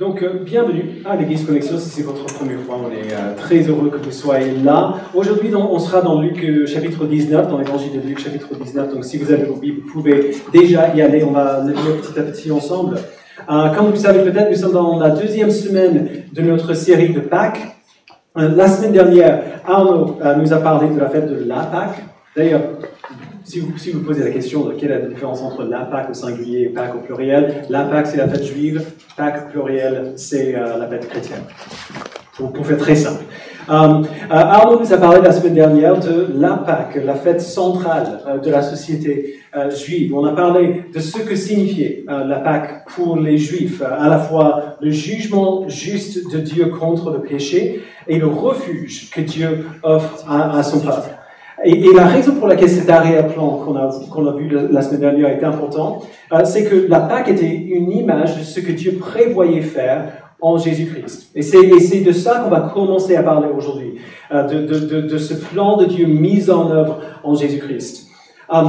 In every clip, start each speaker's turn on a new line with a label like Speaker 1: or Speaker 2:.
Speaker 1: Donc, euh, bienvenue à l'Église Connexion. Si c'est votre première fois, on est euh, très heureux que vous soyez là. Aujourd'hui, on sera dans Luc euh, chapitre 19, dans l'évangile de Luc chapitre 19. Donc, si vous avez vos Bibles, vous pouvez déjà y aller. On va le lire petit à petit ensemble. comme vous savez peut-être, nous sommes dans la deuxième semaine de notre série de Pâques. la semaine dernière, Arnaud nous a parlé de la fête de la Pâques. D'ailleurs, si vous, si vous posez la question de quelle est la différence entre la Pâque au singulier et Pâques au pluriel, la Pâque c'est la fête juive, Pâque pluriel c'est euh, la fête chrétienne. Pour, pour faire très simple. Euh, euh, Arnaud nous a parlé la semaine dernière de la Pâque, la fête centrale de la société juive. On a parlé de ce que signifiait la Pâque pour les Juifs, à la fois le jugement juste de Dieu contre le péché et le refuge que Dieu offre à, à son peuple. Et, la raison pour laquelle cet arrière-plan qu'on a, vu la, semaine dernière était important, euh, c'est que la Pâque était une image de ce que Dieu prévoyait faire en Jésus-Christ. Et c'est de ça qu'on va commencer à parler aujourd'hui, euh, de, ce plan de Dieu mis en œuvre en Jésus-Christ. Euh,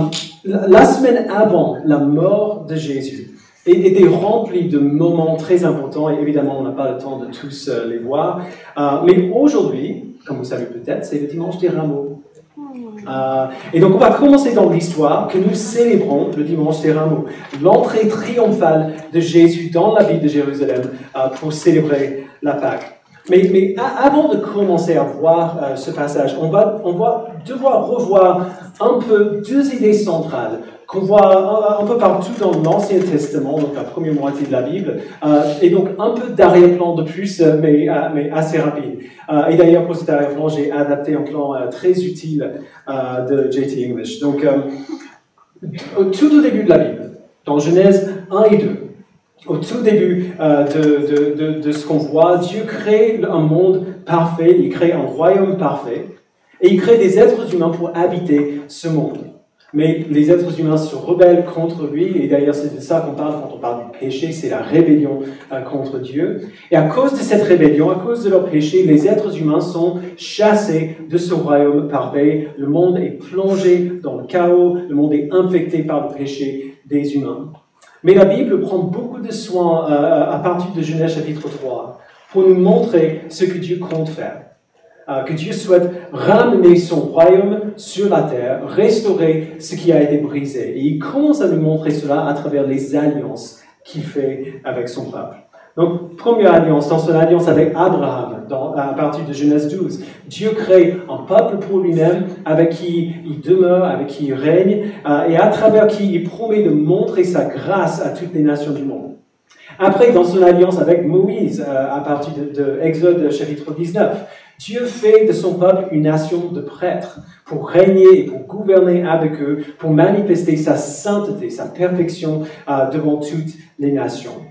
Speaker 1: la semaine avant la mort de Jésus était remplie de moments très importants, et évidemment on n'a pas le temps de tous les voir, mais aujourd'hui, comme vous savez peut-être, c'est le dimanche des rameaux. Euh, et donc on va commencer dans l'histoire que nous célébrons le dimanche des rameaux, l'entrée triomphale de Jésus dans la ville de Jérusalem euh, pour célébrer la Pâque. Mais, avant de commencer à voir euh, ce passage, on va devoir revoir un peu deux idées centrales qu'on voit un, peu partout dans l'Ancien Testament, donc la première moitié de la Bible, euh, et donc un peu d'arrière-plan de plus, euh, mais, euh, assez rapide. et d'ailleurs, pour cet arrière-plan, j'ai adapté un plan très utile de JT English. Donc, tout début de la Bible, dans Genèse 1 et 2, au tout début de, ce qu'on voit, Dieu crée un monde parfait, il crée un royaume parfait, et il crée des êtres humains pour habiter ce monde. Mais les êtres humains se rebellent contre lui, et d'ailleurs c'est de ça qu'on parle quand on parle du péché, c'est la rébellion euh, contre Dieu. Et à cause de cette rébellion, à cause de leur péché, les êtres humains sont chassés de ce royaume parfait. Le monde est plongé dans le chaos, le monde est infecté par le péché des humains. Mais la Bible prend beaucoup de soin euh, à partir de Genèse chapitre 3 pour nous montrer ce que Dieu compte faire. Euh, que Dieu souhaite ramener son royaume sur la terre, restaurer ce qui a été brisé. Et il commence à nous montrer cela à travers les alliances qu'il fait avec son peuple. Donc, première alliance, dans son alliance avec Abraham, à partir de Genèse 12, Dieu crée un peuple pour lui-même, avec qui il demeure, avec qui il règne, euh, et à travers qui il promet de montrer sa grâce à toutes les nations du monde. Après, dans son alliance avec Moïse, euh, à partir de, de Exode chapitre 19, Dieu fait de son peuple une nation de prêtres pour régner et pour gouverner avec eux, pour manifester sa sainteté, sa perfection euh, devant toutes les nations.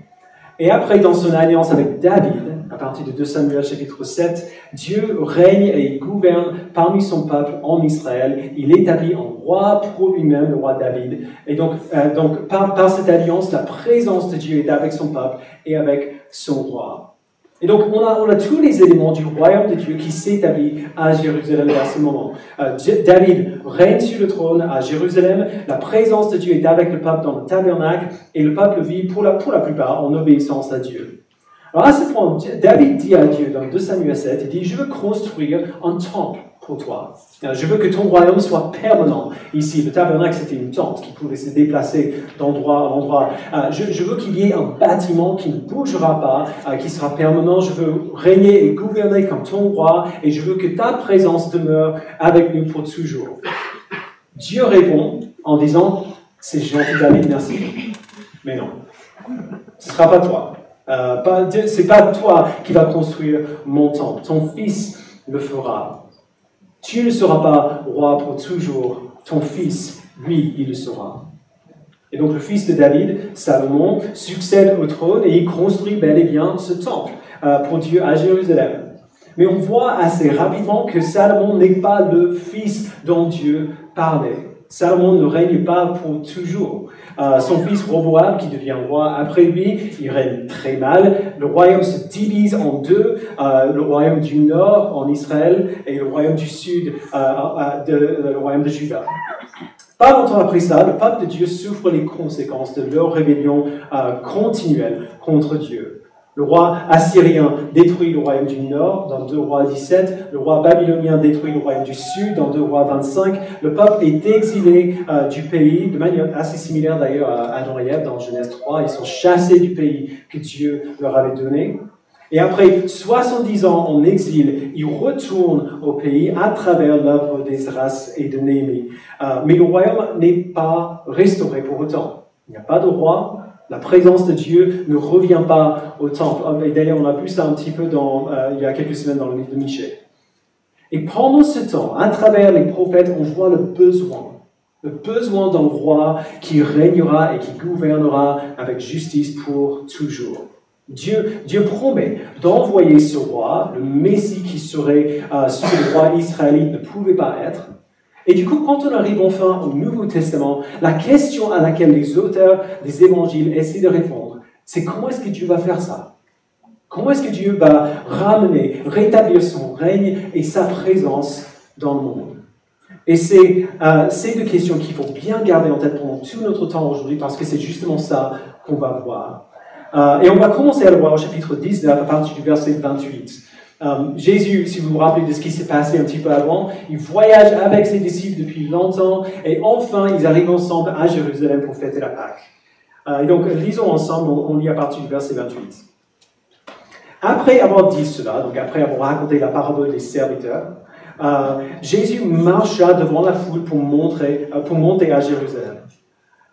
Speaker 1: Et après, dans son alliance avec David, à partir de 2 Samuel chapitre 7, Dieu règne et gouverne parmi son peuple en Israël. Il établit un roi pour lui-même, le roi David. Et donc, euh, donc par, cette alliance, la présence de Dieu est avec son peuple et avec son roi. Et donc, on a, on a, tous les éléments du royaume de Dieu qui s'établit à Jérusalem à ce moment. Euh, David règne sur le trône à Jérusalem. La présence de Dieu est avec le peuple dans le tabernacle et le peuple vit pour la, pour la plupart en obéissance à Dieu. Alors, à ce point, David dit à Dieu dans 2 Samuel 7, il dit, je veux construire un temple pour toi. Je veux que ton royaume soit permanent ici. Le tabernacle, c'était une tente qui pouvait se déplacer d'endroit en endroit. Euh, je, veux qu'il y ait un bâtiment qui ne bougera pas, euh, qui sera permanent. Je veux régner et gouverner comme ton roi et je veux que ta présence demeure avec nous pour toujours. Dieu répond en disant, c'est gentil David, merci, mais non, ce ne sera pas toi. Euh, c'est pas toi qui vas construire mon temple. Ton fils le fera. Tu ne seras pas roi pour toujours, ton fils, lui, il le sera. Et donc le fils de David, Salomon, succède au trône et il construit bel et bien ce temple euh, pour Dieu à Jérusalem. Mais on voit assez rapidement que Salomon n'est pas le fils dont Dieu parlait. Salomon ne règne pas pour toujours. Euh, son fils Roboam, qui devient roi après lui, il règne très mal. Le royaume se divise en deux, euh, le royaume du nord en Israël et le royaume du sud, euh, le royaume de Juda. Pas longtemps après ça, le peuple de Dieu souffre les conséquences de leur rébellion continuelle contre Dieu. Le roi assyrien détruit le royaume du nord dans 2 rois 17. Le roi babylonien détruit le royaume du sud dans 2 rois 25. Le peuple est exilé euh, du pays, de manière assez similaire d'ailleurs à Ève dans Genèse 3. Ils sont chassés du pays que Dieu leur avait donné. Et après 70 ans en exil, ils retournent au pays à travers l'œuvre d'Esdras et de Néhémie. Euh, mais le royaume n'est pas restauré pour autant. Il n'y a pas de roi, la présence de Dieu ne revient pas au temple. Et d'ailleurs, on a vu ça un petit peu euh, il y a quelques semaines dans le livre de Michel. Et pendant ce temps, à travers les prophètes, on voit le besoin. Le besoin d'un roi qui régnera et qui gouvernera avec justice pour toujours. Dieu, Dieu promet d'envoyer ce roi, le Messie qui serait euh, ce le roi israélite ne pouvait pas être, et du coup, quand on arrive enfin au Nouveau Testament, la question à laquelle les auteurs des évangiles essaient de répondre, c'est comment est-ce que Dieu va faire ça? Comment est-ce que Dieu va ramener, rétablir son règne et sa présence dans le monde? Et c'est euh, deux questions qu'il faut bien garder en tête pendant tout notre temps aujourd'hui, parce que c'est justement ça qu'on va voir. Euh, et on va commencer à le voir au chapitre 19 à partir du verset 28. Euh, Jésus, si vous vous rappelez de ce qui s'est passé un petit peu avant, il voyage avec ses disciples depuis longtemps et enfin ils arrivent ensemble à Jérusalem pour fêter la Pâque. Euh, et donc lisons ensemble, on, lit à partir du verset 28. Après avoir dit cela, donc après avoir raconté la parabole des serviteurs, euh, Jésus marcha devant la foule pour, monter à Jérusalem.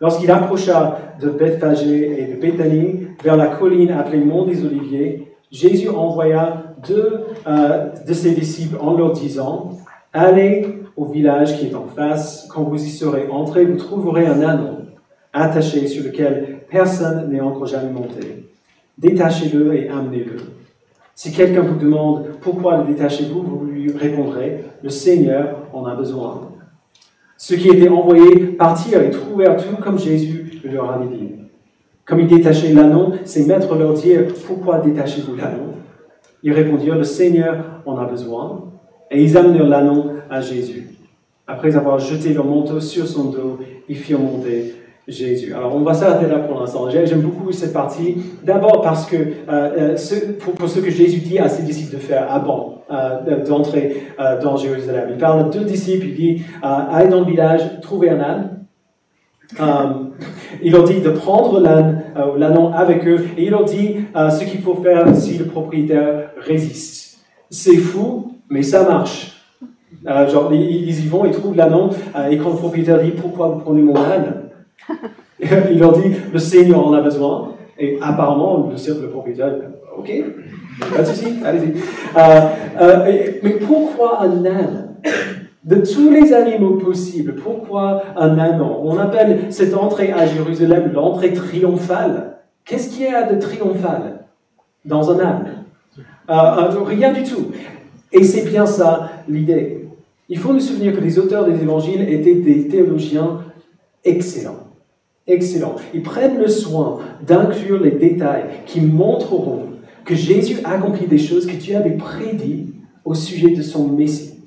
Speaker 1: Lorsqu'il approcha de Bethphagée et de Bethanie, vers la colline appelée Mont des Oliviers, Jésus envoya euh, de ses disciples en leur disant, Allez au village qui est en face, quand vous y serez entrés, vous trouverez un anneau attaché sur lequel personne n'est encore jamais monté. Détachez-le et amenez-le. Si quelqu'un vous demande pourquoi le détachez-vous, vous lui répondrez, le Seigneur en a besoin. Ceux qui étaient envoyés partirent et trouvèrent tout comme Jésus leur avait dit. Comme ils détachaient l'anneau, ses maîtres leur dirent, pourquoi détachez-vous l'anneau? Ils répondirent, le Seigneur en a besoin. Et ils amenèrent l'anneau à Jésus. Après avoir jeté leur manteau sur son dos, ils firent monter Jésus. Alors, on va s'arrêter là pour l'instant. J'aime beaucoup cette partie. D'abord parce que, euh, euh, pour, ce que Jésus dit à ses disciples de faire avant euh, d'entrer dans Jérusalem. Il parle à deux disciples, il dit, allez dans le village, trouvez un âne, il leur dit de prendre l'âne, euh, avec eux, et il leur dit euh, ce qu'il faut faire si le propriétaire résiste. C'est fou, mais ça marche. Euh, genre, ils, y vont, ils trouvent l'ânon, et quand le propriétaire dit pourquoi vous prenez mon âne, il leur dit le Seigneur en a besoin, et apparemment le, le propriétaire, ok, pas de souci, allez-y. mais pourquoi un âne? De tous les animaux possibles, pourquoi un ânon On appelle cette entrée à Jérusalem l'entrée triomphale. Qu'est-ce qu'il y a de triomphal dans un âne? Euh, Rien du tout. Et c'est bien ça l'idée. Il faut nous souvenir que les auteurs des évangiles étaient des théologiens excellents. Excellents. Ils prennent le soin d'inclure les détails qui montreront que Jésus accomplit des choses que Dieu avait prédit au sujet de son Messie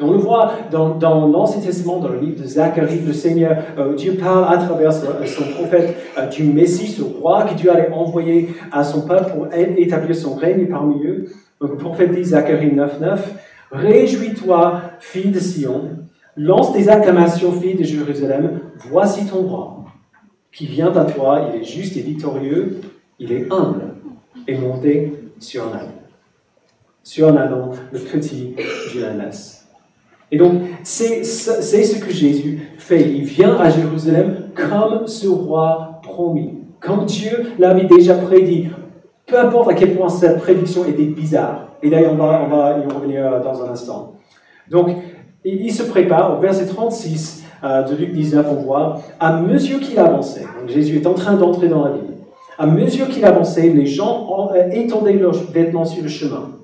Speaker 1: on le voit dans, l'Ancien Testament, dans le livre de Zacharie, le Seigneur, euh, Dieu parle à travers son, prophète euh, du Messie, ce roi que Dieu allait envoyer à son peuple pour établir son règne parmi eux. Donc le prophète dit, Zacharie 9.9, Réjouis-toi, fille de Sion, lance des acclamations, fille de Jérusalem, voici ton roi, qui vient à toi, il est juste et victorieux, il est humble et monté sur un âne. Sur un âne, le petit du ânesse. Et donc, c'est ce que Jésus fait. Il vient à Jérusalem comme ce roi promis, comme Dieu l'avait déjà prédit. Peu importe à quel point cette prédiction était bizarre. Et d'ailleurs, on va, on va y revenir dans un instant. Donc, il se prépare. Au verset 36 euh, de Luc 19, on voit, à mesure qu'il avançait, donc Jésus est en train d'entrer dans la ville, à mesure qu'il avançait, les gens euh, étendaient leurs vêtements sur le chemin.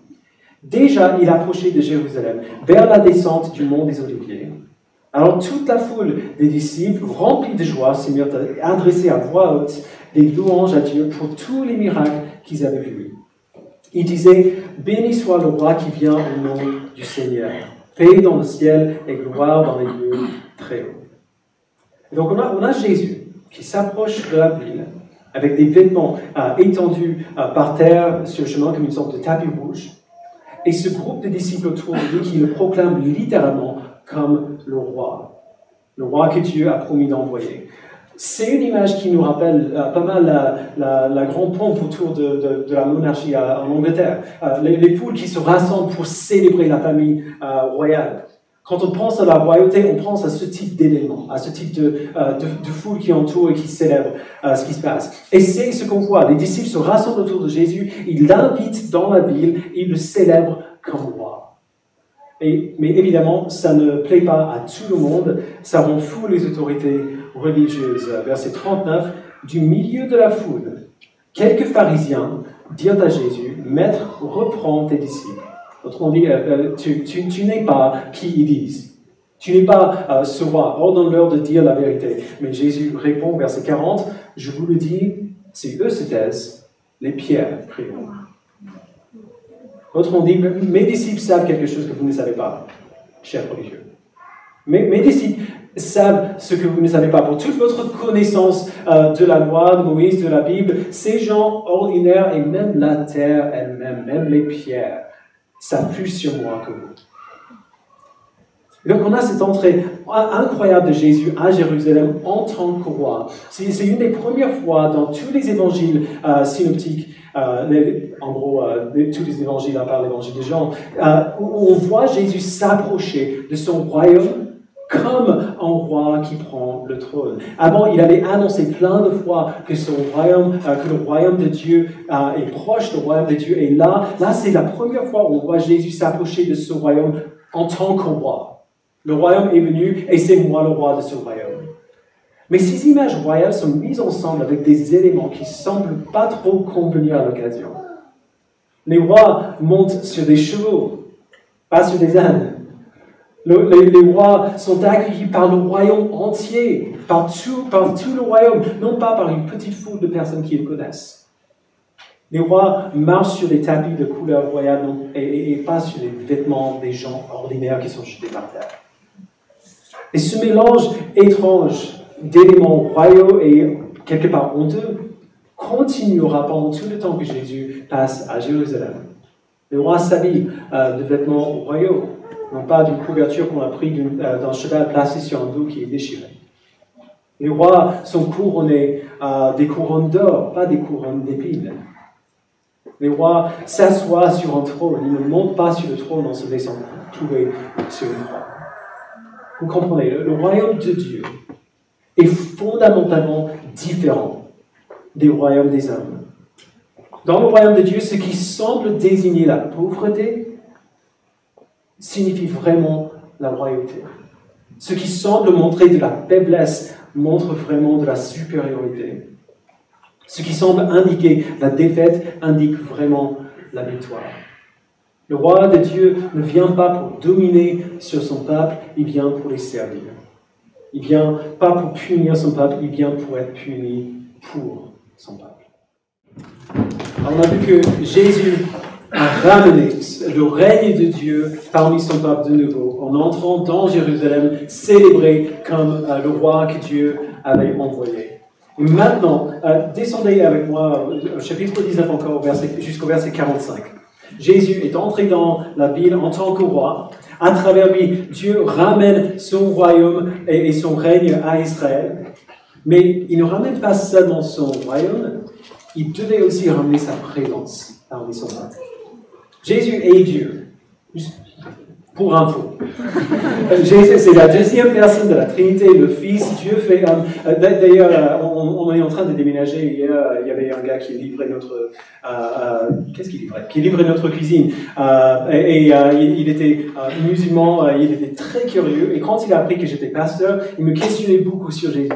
Speaker 1: Déjà, il approchait de Jérusalem, vers la descente du mont des Oliviers. Alors toute la foule des disciples, remplis de joie, s'est à adresser à voix haute des louanges à Dieu pour tous les miracles qu'ils avaient vus. Ils disaient, Béni soit le roi qui vient au nom du Seigneur. Paix dans le ciel et gloire dans les lieux très hauts. donc on a, on a Jésus qui s'approche de la ville avec des vêtements euh, étendus euh, par terre sur le chemin comme une sorte de tapis rouge. Et ce groupe de disciples autour de lui qui le proclament littéralement comme le roi, le roi que Dieu a promis d'envoyer. C'est une image qui nous rappelle euh, pas mal la, grande pompe autour de, la monarchie en Angleterre. les, les, foules qui se rassemblent pour célébrer la famille royale. Quand on pense à la royauté, on pense à ce type d'éléments, à ce type de, euh, foule qui entoure et qui célèbre euh, ce qui se passe. Et c'est ce qu'on voit. Les disciples se rassemblent autour de Jésus, ils l'invitent dans la ville, ils le célèbrent comme roi. Et, mais évidemment, ça ne plaît pas à tout le monde, ça rend fou les autorités religieuses. Verset 39, du milieu de la foule, quelques pharisiens dirent à Jésus, Maître, reprends tes disciples. Autrement dit, euh, euh, tu, n'es pas qui ils disent. Tu n'es pas euh, ce roi. Ordonne-leur de dire la vérité. Mais Jésus répond, verset 40, Je vous le dis, si eux se taisent, les pierres prieront. Autrement dit, mes disciples savent quelque chose que vous ne savez pas, chers religieux. Mes, mes disciples savent ce que vous ne savez pas. Pour toute votre connaissance de la loi de Moïse, de la Bible, ces gens ordinaires et même la terre elle-même, même les pierres, ça plus sur moi que vous. Donc on a cette entrée incroyable de Jésus à Jérusalem en tant que roi. C'est une des premières fois dans tous les évangiles euh, synoptiques, euh, en gros euh, tous les évangiles à part l'évangile de Jean, où on voit Jésus s'approcher de son royaume comme un roi qui prend le trône. Avant, il avait annoncé plein de fois que son royaume, euh, que le royaume de Dieu euh, est proche du royaume de Dieu. Et là, là, c'est la première fois où on voit Jésus s'approcher de ce royaume en tant que roi. Le royaume est venu et c'est moi le roi de ce royaume. Mais ces images royales sont mises ensemble avec des éléments qui semblent pas trop convenir à l'occasion. Les rois montent sur des chevaux, pas sur des ânes les, rois sont accueillis par le royaume entier, par tout, par tout le royaume, non pas par une petite foule de personnes qui le connaissent. Les rois marchent sur des tapis de couleur royale et, pas sur les vêtements des gens ordinaires qui sont jetés par terre. Et ce mélange étrange d'éléments royaux et quelque part honteux continuera pendant tout le temps que Jésus passe à Jérusalem. Les rois s'habillent euh, de vêtements royaux non pas d'une couverture qu'on a pris euh, d'un cheval placé sur un dos qui est déchiré. Les rois sont couronnés à des couronnes d'or, pas des couronnes d'épines. Les rois s'assoient sur un trône, ils ne montent pas sur le trône en se laissant trouver sur le trône. Vous comprenez, le royaume de Dieu est fondamentalement différent des royaumes des hommes. Dans le royaume de Dieu, ce qui semble désigner la pauvreté signifie vraiment la royauté. Ce qui semble montrer de la faiblesse montre vraiment de la supériorité. Ce qui semble indiquer la défaite indique vraiment la victoire. Le roi de Dieu ne vient pas pour dominer sur son peuple, il vient pour les servir. Il vient pas pour punir son peuple, il vient pour être puni pour son peuple. on a vu que Jésus a ramené le règne de Dieu parmi son peuple de nouveau, en entrant dans Jérusalem, célébré comme euh, le roi que Dieu avait envoyé. Et maintenant, euh, descendez avec moi au chapitre 19 encore, jusqu'au verset 45. Jésus est entré dans la ville en tant que roi. À travers lui, Dieu ramène son royaume et, son règne à Israël. Mais il ne ramène pas seulement son royaume, il devait aussi ramener sa présence parmi son peuple. Jésus est Dieu. Pour info. Jésus, c'est la deuxième personne de la Trinité, le Fils, Dieu fait homme. Euh, d'ailleurs, euh, on, est en train de déménager. Hier, il y avait un gars qui livrait notre. Euh, Qu'est-ce qu'il livrait? Qui livrait notre cuisine. et, il, était musulman, il était très curieux. Et quand il a appris que j'étais pasteur, il me questionnait beaucoup sur Jésus.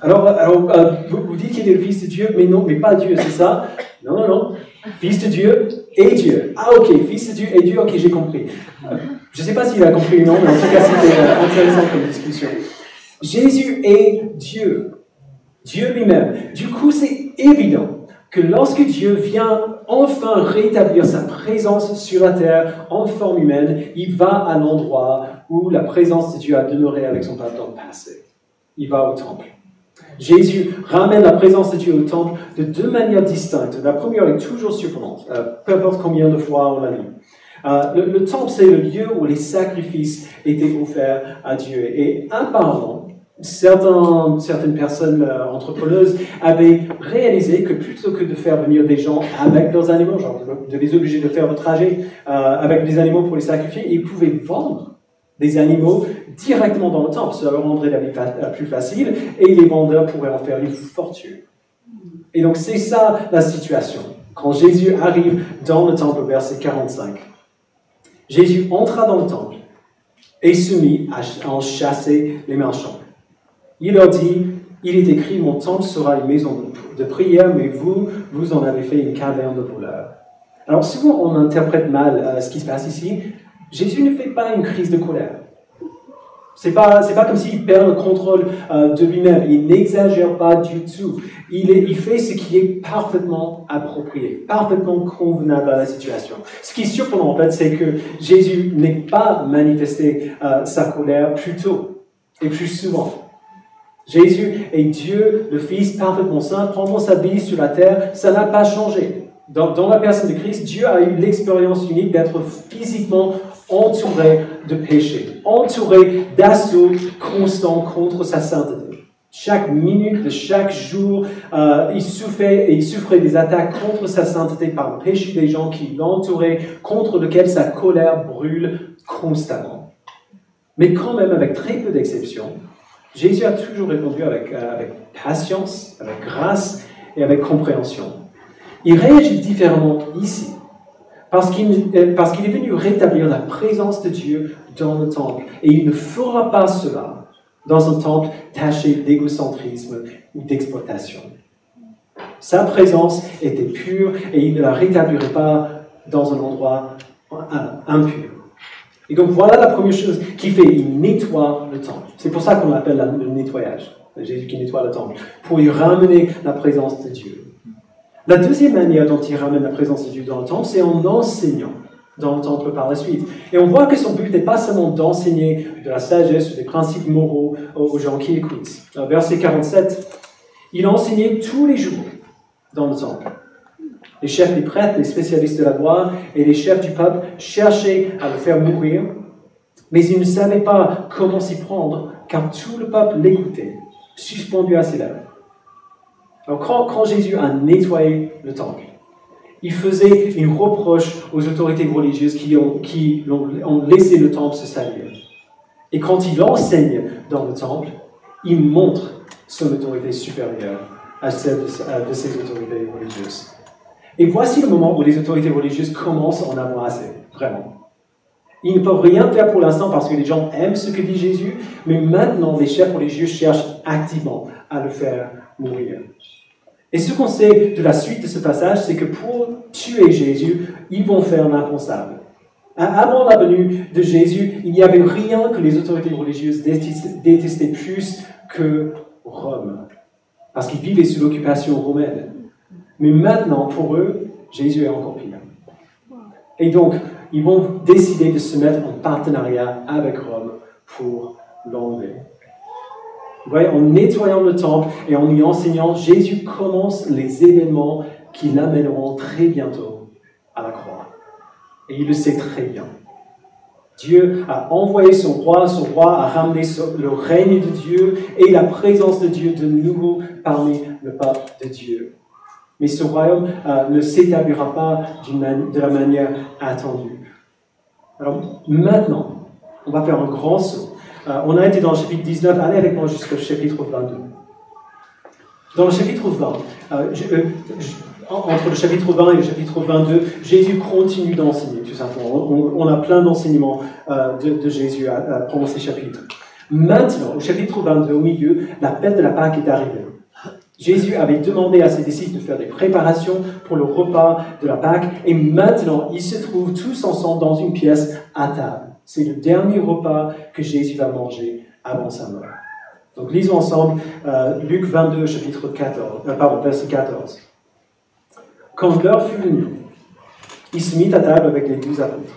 Speaker 1: Alors, alors vous, vous dites qu'il est le Fils de Dieu, mais non, mais pas Dieu, c'est ça? Non, non, non. Fils de Dieu et Dieu. Ah ok, Fils de Dieu et Dieu, ok, j'ai compris. Je ne sais pas s'il a compris ou non, mais en tout cas, c'était euh, intéressant comme discussion. Jésus est Dieu. Dieu lui-même. Du coup, c'est évident que lorsque Dieu vient enfin rétablir sa présence sur la terre en forme humaine, il va à l'endroit où la présence de Dieu a demeuré avec son peuple dans le passé. Il va au temple. Jésus ramène la présence de Dieu au temple de deux manières distinctes. La première est toujours surprenante, euh, peu importe combien de fois on la lit. Euh, le, le, temple, c'est le lieu où les sacrifices étaient offerts à Dieu. Et apparemment, certaines personnes euh, entrepreneuses avaient réalisé que plutôt que de faire venir des gens avec leurs animaux, genre de, les obliger de faire le trajet euh, avec des animaux pour les sacrifier, ils pouvaient vendre des animaux directement dans le temple. Cela leur rendrait la vie plus facile et les vendeurs pourraient en faire une fortune. Et donc c'est ça la situation. Quand Jésus arrive dans le temple, verset 45, Jésus entra dans le temple et se mit à en chasser les marchands. Il leur dit, il est écrit, mon temple sera une maison de prière, mais vous, vous en avez fait une caverne de voleurs. Alors souvent on interprète mal euh, ce qui se passe ici. Jésus ne fait pas une crise de colère. C'est pas, pas comme s'il perd le contrôle euh, de lui-même. Il n'exagère pas du tout. Il, il fait ce qui est parfaitement approprié, parfaitement convenable à la situation. Ce qui est surprenant, en fait, c'est que Jésus n'ait pas manifesté euh, sa colère plus tôt et plus souvent. Jésus est Dieu, le Fils parfaitement saint, prendre sa vie sur la terre, ça n'a pas changé. Dans, la personne de Christ, Dieu a eu l'expérience unique d'être physiquement entouré de péché, entouré d'assauts constants contre sa sainteté. Chaque minute de chaque jour, euh, il, souffrait, il souffrait des attaques contre sa sainteté par le péché des gens qui l'entouraient, contre lequel sa colère brûle constamment. Mais quand même, avec très peu d'exceptions, Jésus a toujours répondu avec, euh, avec patience, avec grâce et avec compréhension. Il réagit différemment ici. Euh, parce qu'il est venu rétablir la présence de Dieu dans le temple. Et il ne fera pas cela dans un temple taché d'égocentrisme ou d'exploitation. Sa présence était pure et il ne la rétablirait pas dans un endroit impur. Et donc voilà la première chose qu'il fait, il nettoie le temple. C'est pour ça qu'on l'appelle le nettoyage. Jésus qui nettoie le temple, pour y ramener la présence de Dieu. La deuxième manière dont il ramène la présence de Dieu dans le temple, c'est en enseignant dans le temple par la suite. Et on voit que son but n'est pas seulement d'enseigner de la sagesse ou des principes moraux aux gens qui écoutent. Verset 47, il enseignait tous les jours dans le temple. Les chefs des prêtres, les spécialistes de la loi et les chefs du peuple cherchaient à le faire mourir, mais ils ne savaient pas comment s'y prendre, car tout le peuple l'écoutait, suspendu à ses lèvres. Alors quand, Jésus a nettoyé le temple, il faisait une reproche aux autorités religieuses qui ont, laissé le temple se salir. Et quand il enseigne dans le temple, il montre son autorité supérieure à celle de, ses autorités religieuses. Et voici le moment où les autorités religieuses commencent à en avoir assez, vraiment. Ils ne peuvent rien faire pour l'instant parce que les gens aiment ce que dit Jésus, mais maintenant les chefs religieux cherchent activement à le faire Et ce qu'on sait de la suite de ce passage, c'est que pour tuer Jésus, ils vont faire l'impensable. Avant la venue de Jésus, il n'y avait rien que les autorités religieuses détestaient plus que Rome, parce qu'ils vivaient sous l'occupation romaine. Mais maintenant, pour eux, Jésus est encore pire. Et donc, ils vont décider de se mettre en partenariat avec Rome pour l'enlever en nettoyant le temple et en y enseignant, Jésus commence les événements qui l'amèneront très bientôt à la croix. Et il le sait très bien. Dieu a envoyé son roi, son roi a ramené le règne de Dieu et la présence de Dieu de nouveau parmi le peuple de Dieu. Mais ce royaume euh, ne s'établira pas de la manière attendue. Alors maintenant, on va faire un grand saut euh, on a été dans le chapitre 19, allez avec moi jusqu'au chapitre 22. Dans le chapitre 20, euh, euh, entre le chapitre 20 et le chapitre 22, Jésus continue d'enseigner, tout simplement. On, a plein d'enseignements de, Jésus à, pendant ces chapitres. Maintenant, au chapitre 22, au milieu, l'appel de la Pâque est arrivé. Jésus avait demandé à ses disciples de faire des préparations pour le repas de la Pâque, et maintenant, ils se trouvent tous ensemble dans une pièce à table. C'est le dernier repas que Jésus va manger avant sa mort. Donc lisons ensemble euh, Luc 22, chapitre 14, euh, pardon, verset 14. Quand l'heure fut venue, il se mit à table avec les douze apôtres.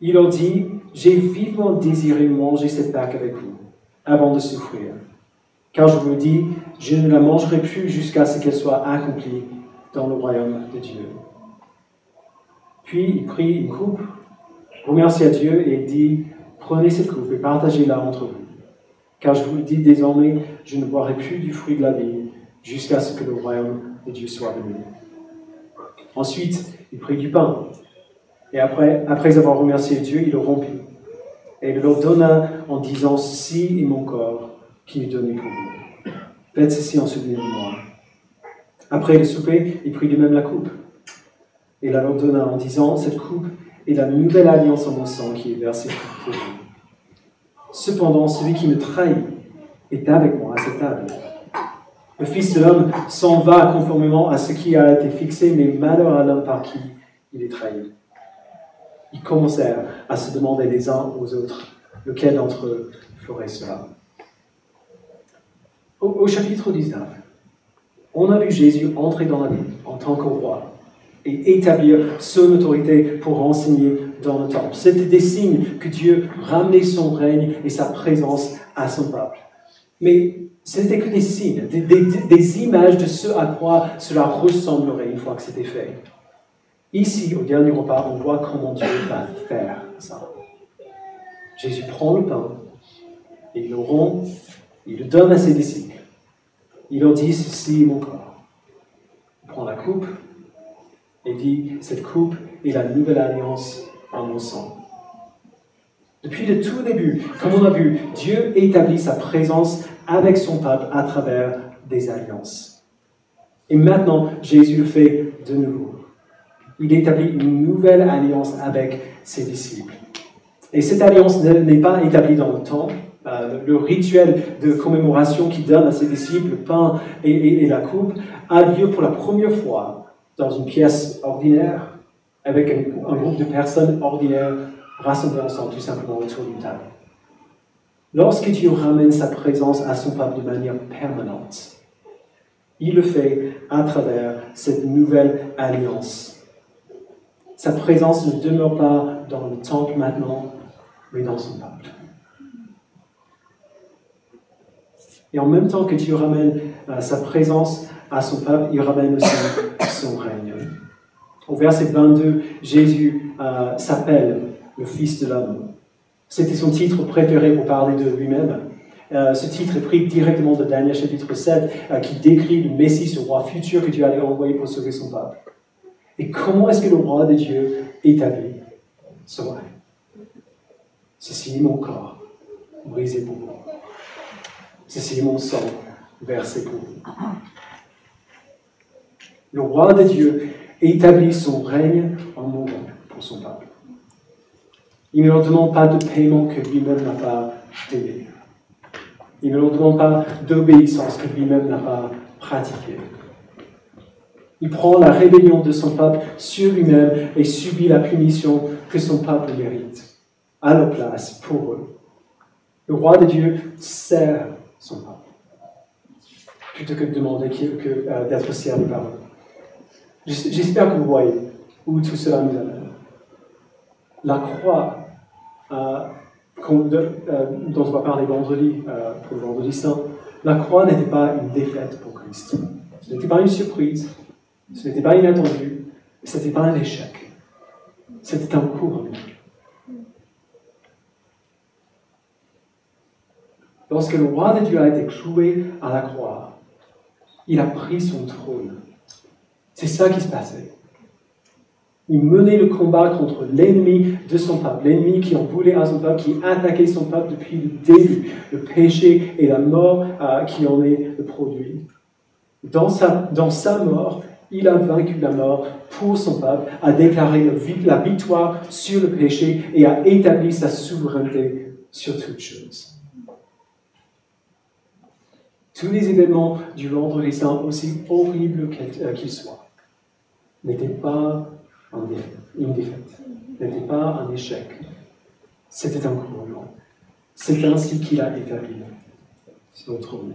Speaker 1: Il leur dit, j'ai vivement désiré manger cette Pâque avec vous avant de souffrir. Car je vous dis, je ne la mangerai plus jusqu'à ce qu'elle soit accomplie dans le royaume de Dieu. Puis il prit une coupe, remercia Dieu et dit, prenez cette coupe et partagez-la entre vous. Car je vous le dis désormais, je ne boirai plus du fruit de la vie jusqu'à ce que le royaume de Dieu soit venu. Ensuite, il prit du pain. Et après, après avoir remercié Dieu, il le rompit. Et il leur donna en disant, ceci est mon corps qui est donné pour vous. Faites ceci en souvenir de moi. Après le souper, il prit lui-même la coupe. Et la leur donna en disant, cette coupe est la nouvelle alliance en mon sang qui est versée pour vous. Cependant, celui qui me trahit est avec moi à cette table. Le Fils de l'homme s'en va conformément à ce qui a été fixé, mais malheur à l'homme par qui il est trahi. Ils commencèrent à se demander les uns aux autres lequel d'entre eux ferait cela. Au, au, chapitre 19, on a vu Jésus entrer dans la vie en tant que roi et établir son autorité pour enseigner dans le temple. C'était des signes que Dieu ramenait son règne et sa présence à son peuple. Mais ce n'était que des signes, des, images de ce à quoi cela ressemblerait une fois que c'était fait. Ici, au dernier repas, on voit comment Dieu va faire ça. Jésus prend le pain, il le rompt, il le donne à ses disciples. Il leur dit, ceci mon corps. Il prend la coupe et dit, cette coupe est la nouvelle alliance en mon sang. Depuis le tout début, comme on a vu, Dieu établit sa présence avec son peuple à travers des alliances. Et maintenant, Jésus le fait de nouveau. Il établit une nouvelle alliance avec ses disciples. Et cette alliance n'est pas établie dans le temps. Euh, le rituel de commémoration qu'il donne à ses disciples, le pain et, et, la coupe, a lieu pour la première fois dans une pièce ordinaire, avec un, groupe de personnes ordinaires rassemblées ensemble, tout simplement autour d'une table. Lorsque Dieu ramène sa présence à son peuple de manière permanente, il le fait à travers cette nouvelle alliance. Sa présence ne demeure pas dans le temple maintenant, mais dans son peuple. Et en même temps que Dieu ramène euh, sa présence à son peuple, il ramène aussi son règne. Au verset 22, Jésus euh, s'appelle le Fils de l'homme. C'était son titre préféré pour parler de lui-même. Euh, ce titre est pris directement de Daniel chapitre 7, euh, qui décrit le Messie, ce roi futur que Dieu allait envoyer pour sauver son peuple. Et comment est-ce que le roi de Dieu établit ce règne? Ceci est mon corps, brisé pour vous. Ceci est mon sang, versé pour vous. Le roi de Dieu établit son règne en mourant pour son peuple. Il ne leur demande pas de paiement que lui-même n'a pas donné. Il ne leur demande pas d'obéissance que lui-même n'a pas pratiquée. Il prend la rébellion de son peuple sur lui-même et subit la punition que son peuple mérite à leur place pour eux. Le roi de Dieu sert son peuple, plutôt que de demander euh, d'être servi par eux. J'espère que vous voyez où tout cela nous amène. La croix euh, euh, dont on va parler vendredi, euh, pour le vendredi saint, la croix n'était pas une défaite pour Christ. Ce n'était pas une surprise, ce n'était pas inattendu, ce n'était pas un échec. C'était un couronnement. Lorsque le roi de Dieu a été cloué à la croix, il a pris son trône. C'est ça qui se passait. Il menait le combat contre l'ennemi de son peuple, l'ennemi qui en voulait à son peuple, qui attaquait son peuple depuis le début, le péché et la mort euh, qui en est le produit. Dans sa, dans sa mort, il a vaincu la mort pour son peuple, a déclaré la victoire sur le péché et a établi sa souveraineté sur toutes choses. Tous les événements du vendredi saint, aussi horribles euh, qu'ils soient, n'étaient pas une défaite, n'était pas un échec. C'était un couronnement. C'est ainsi qu'il a établi son trône.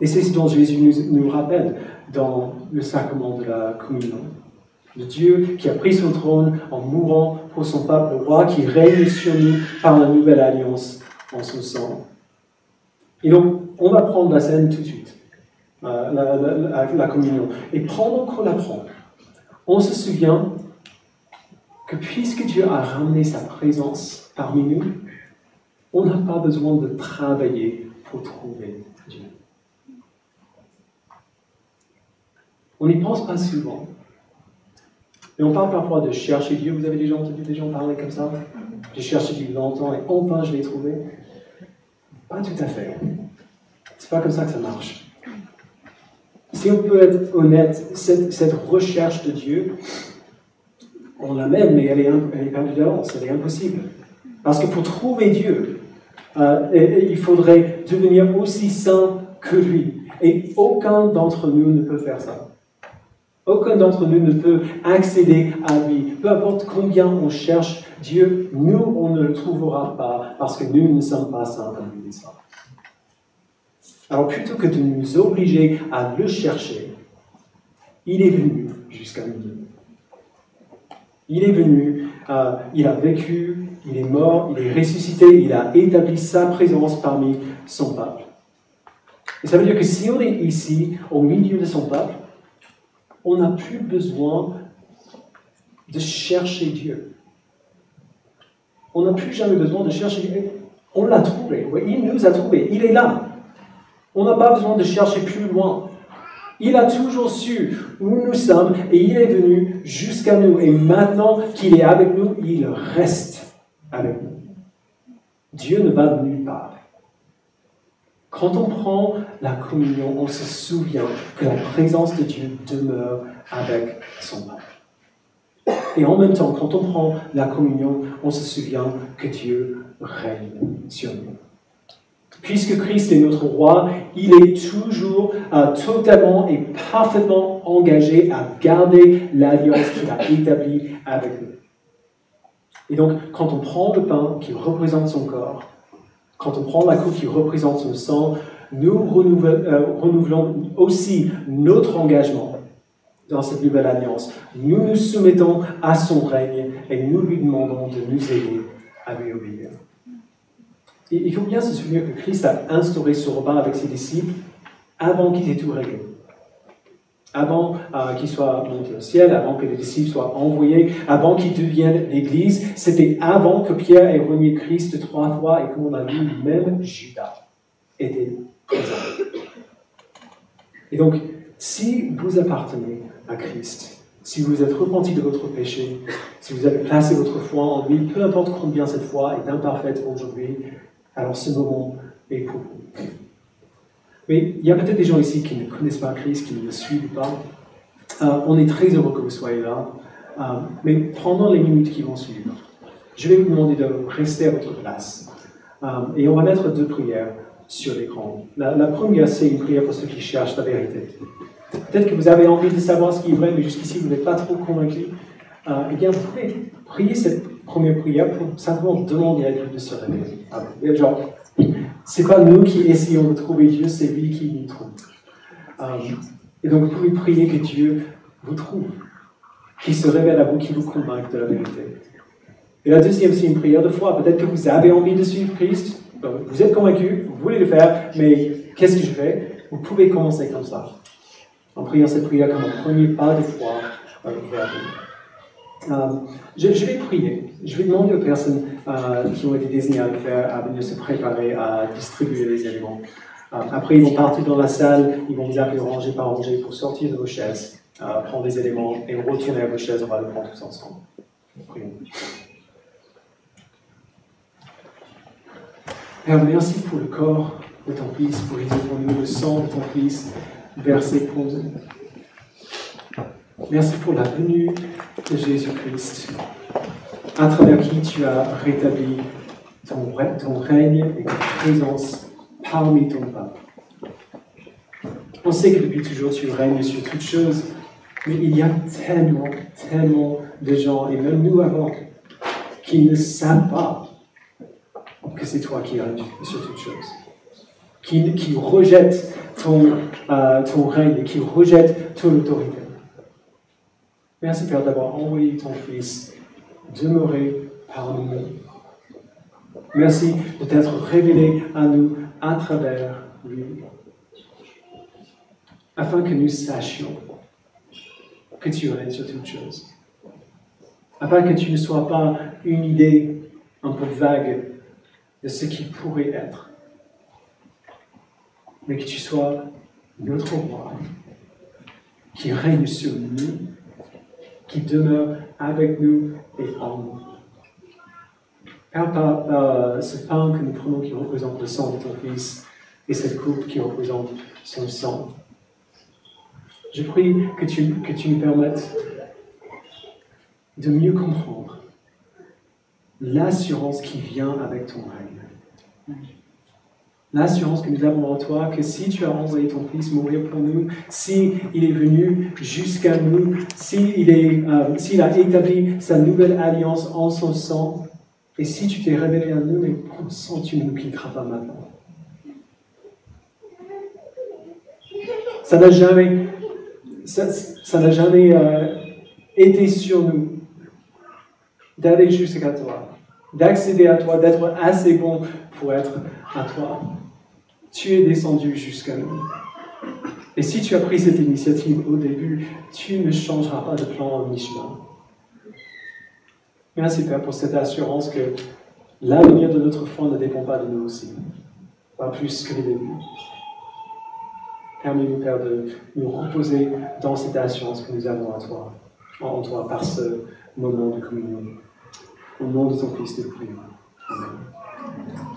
Speaker 1: Et c'est ce dont Jésus nous, rappelle dans le sacrement de la communion. Le Dieu qui a pris son trône en mourant pour son peuple, le roi qui règne sur nous par la nouvelle alliance en son sang. Et donc, on va prendre la scène tout de suite, euh, la, la, communion. Et pendant qu'on la prend, on se souvient que puisque Dieu a ramené sa présence parmi nous, on n'a pas besoin de travailler pour trouver Dieu. On n'y pense pas souvent. Et on parle parfois de chercher Dieu. Vous avez déjà entendu des gens parler comme ça? J'ai cherché Dieu longtemps et enfin je l'ai trouvé. Pas tout à fait. C'est pas comme ça que ça marche. Si on peut être honnête, cette, recherche de Dieu, on l'amène, mais elle est, perdue d'avance, elle est impossible. Parce que pour trouver Dieu, euh, il faudrait devenir aussi saint que lui. Et aucun d'entre nous ne peut faire ça. Aucun d'entre nous ne peut accéder à lui. Peu importe combien on cherche Dieu, nous, on ne le trouvera pas parce que nous ne sommes pas saints comme lui est Alors plutôt que de nous obliger à le chercher, il est venu jusqu'à nous. Il est venu, euh, il a vécu, il est mort, il est ressuscité, il a établi sa présence parmi son peuple. Et ça veut dire que si on est ici, au milieu de son peuple, on n'a plus besoin de chercher Dieu. On n'a plus jamais besoin de chercher Dieu. On l'a trouvé. il nous a trouvé. Il est là. On n'a pas besoin de chercher plus loin. Il a toujours su où nous sommes et il est venu jusqu'à nous. Et maintenant qu'il est avec nous, il reste avec nous. Dieu ne va nulle part. Quand on prend la communion, on se souvient que la présence de Dieu demeure avec son peuple. Et en même temps, quand on prend la communion, on se souvient que Dieu règne sur nous. Puisque Christ est notre roi, il est toujours euh, totalement et parfaitement engagé à garder l'alliance qu'il a établie avec nous. Et donc, quand on prend le pain qui représente son corps, quand on prend la coupe qui représente son sang, nous euh, renouvelons aussi notre engagement dans cette nouvelle alliance. Nous nous soumettons à son règne et nous lui demandons de nous aider à lui obéir. Et il faut bien se souvenir que Christ a instauré ce repas avec ses disciples avant qu'il ait tout réglé avant euh, qu'il soit monté au ciel, avant que les disciples soient envoyés, avant qu'ils deviennent l'Église. C'était avant que Pierre ait renié Christ trois fois et comme on a vu, même Judas était présent. Et donc, si vous appartenez à Christ, si vous êtes repenti de votre péché, si vous avez placé votre foi en lui, peu importe combien cette foi est imparfaite aujourd'hui, alors ce moment est pour vous. Mais il y a peut-être des gens ici qui ne connaissent pas Christ, qui ne le suivent pas. Euh, on est très heureux que vous soyez là. Euh, mais pendant les minutes qui vont suivre, je vais vous demander de rester à votre place. Euh, et on va mettre deux prières sur l'écran. La, première, c'est une prière pour ceux qui cherchent la vérité. Peut-être que vous avez envie de savoir ce qui est vrai, mais jusqu'ici, vous n'êtes pas trop convaincu. eh bien, vous pouvez prier cette première prière pour simplement demander à Dieu de se révéler. Genre, c'est pas nous qui essayons de trouver Dieu, c'est lui qui nous trouve. Euh, et donc vous pouvez prier que Dieu vous trouve, qu'il se révèle à vous, qu'il vous convainque de la vérité. Et la deuxième, c'est une prière de foi. Peut-être que vous avez envie de suivre Christ, vous êtes convaincu, vous voulez le faire, mais qu'est-ce que je fais? Vous pouvez commencer comme ça, en priant cette prière comme un premier pas de foi euh, vers Dieu. Euh, je, vais prier. Je vais demander aux personnes euh, qui ont été désignées à le faire à venir se préparer à distribuer les éléments. Euh, après, ils vont partir dans la salle, ils vont vous appeler rangée par rangée pour sortir de vos chaises, prendre les éléments et retourner à vos chaises. On va le prendre tous ensemble. Père, merci pour le corps de ton Fils, pour les pour nous, le sang de ton Fils versé pour nous. Merci pour la venue de Jésus-Christ, à travers qui tu as rétabli ton, ton règne et ta présence parmi ton peuple. On sait que depuis toujours tu règnes sur toutes choses, mais il y a tellement, tellement de gens, et même nous avant, qui ne savent pas que c'est toi qui règnes sur toutes choses. Qui, qui rejettent ton, euh, ton règne, qui rejettent ton autorité. Merci Père d'avoir envoyé ton Fils demeurer parmi nous. Merci de t'être révélé à nous à travers lui, afin que nous sachions que tu règnes sur toutes choses, afin que tu ne sois pas une idée un peu vague de ce qui pourrait être, mais que tu sois notre roi qui règne sur nous, qui demeure avec nous et en nous. Père, par, ce pain que nous prenons qui représente le sang de ton Fils et cette coupe qui représente son sang, je prie que tu, que tu nous permettes de mieux comprendre l'assurance qui vient avec ton règne l'assurance que nous avons en toi, que si tu as envoyé ton Fils mourir pour nous, si il est venu jusqu'à nous, s'il euh, s'il a établi sa nouvelle alliance en son sang, et si tu t'es révélé à nous, mais sang, tu ne nous quitteras pas maintenant. Ça n'a jamais, ça, jamais euh, été sur nous d'aller jusqu'à toi, d'accéder à toi, d'être assez bon pour être à toi tu es descendu jusqu'à nous. Et si tu as pris cette initiative au début, tu ne changeras pas de plan en mi-chemin. Merci Père pour cette assurance que l'avenir de notre foi ne dépend pas de nous aussi, pas plus que le début. Permets-nous, Père, de nous reposer dans cette assurance que nous avons en toi, en toi, par ce moment de communion. Au nom de ton Fils, nous prions. Amen.